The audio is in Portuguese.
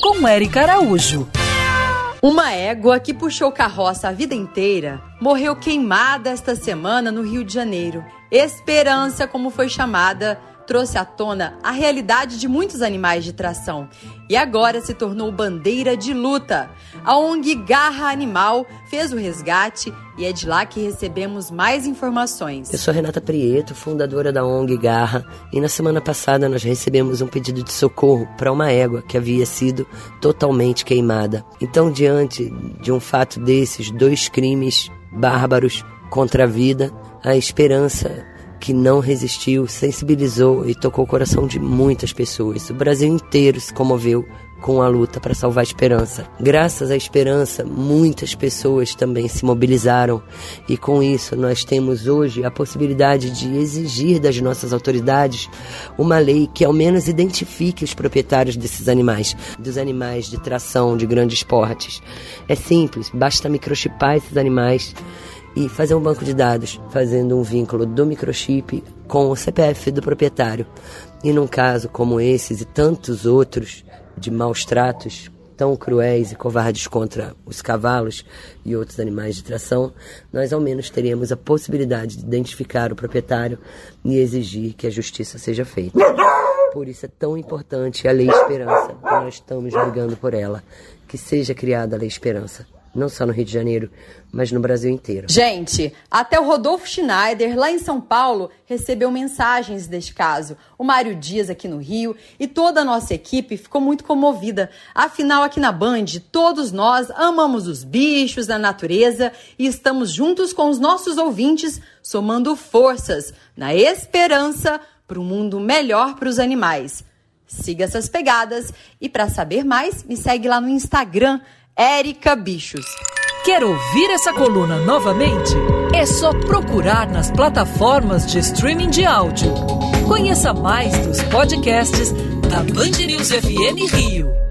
Com Eric Araújo. Uma égua que puxou carroça a vida inteira morreu queimada esta semana no Rio de Janeiro. Esperança, como foi chamada, trouxe à tona a realidade de muitos animais de tração e agora se tornou bandeira de luta. A ONG Garra Animal fez o resgate e é de lá que recebemos mais informações. Eu sou Renata Prieto, fundadora da ONG Garra, e na semana passada nós recebemos um pedido de socorro para uma égua que havia sido totalmente queimada. Então, diante de um fato desses, dois crimes bárbaros contra a vida, a esperança que não resistiu, sensibilizou e tocou o coração de muitas pessoas. O Brasil inteiro se comoveu com a luta para salvar a esperança. Graças à esperança, muitas pessoas também se mobilizaram e com isso nós temos hoje a possibilidade de exigir das nossas autoridades uma lei que ao menos identifique os proprietários desses animais, dos animais de tração, de grandes portes. É simples, basta microchipar esses animais e fazer um banco de dados, fazendo um vínculo do microchip com o CPF do proprietário. E num caso como esses e tantos outros de maus tratos tão cruéis e covardes contra os cavalos e outros animais de tração, nós ao menos teríamos a possibilidade de identificar o proprietário e exigir que a justiça seja feita. Por isso é tão importante a Lei Esperança, nós estamos brigando por ela, que seja criada a Lei Esperança não só no Rio de Janeiro, mas no Brasil inteiro. Gente, até o Rodolfo Schneider, lá em São Paulo, recebeu mensagens deste caso. O Mário Dias aqui no Rio e toda a nossa equipe ficou muito comovida. Afinal, aqui na Band, todos nós amamos os bichos, a natureza e estamos juntos com os nossos ouvintes, somando forças na esperança para um mundo melhor para os animais. Siga essas pegadas e para saber mais, me segue lá no Instagram Érica Bichos. Quer ouvir essa coluna novamente? É só procurar nas plataformas de streaming de áudio. Conheça mais dos podcasts da Band News FM Rio.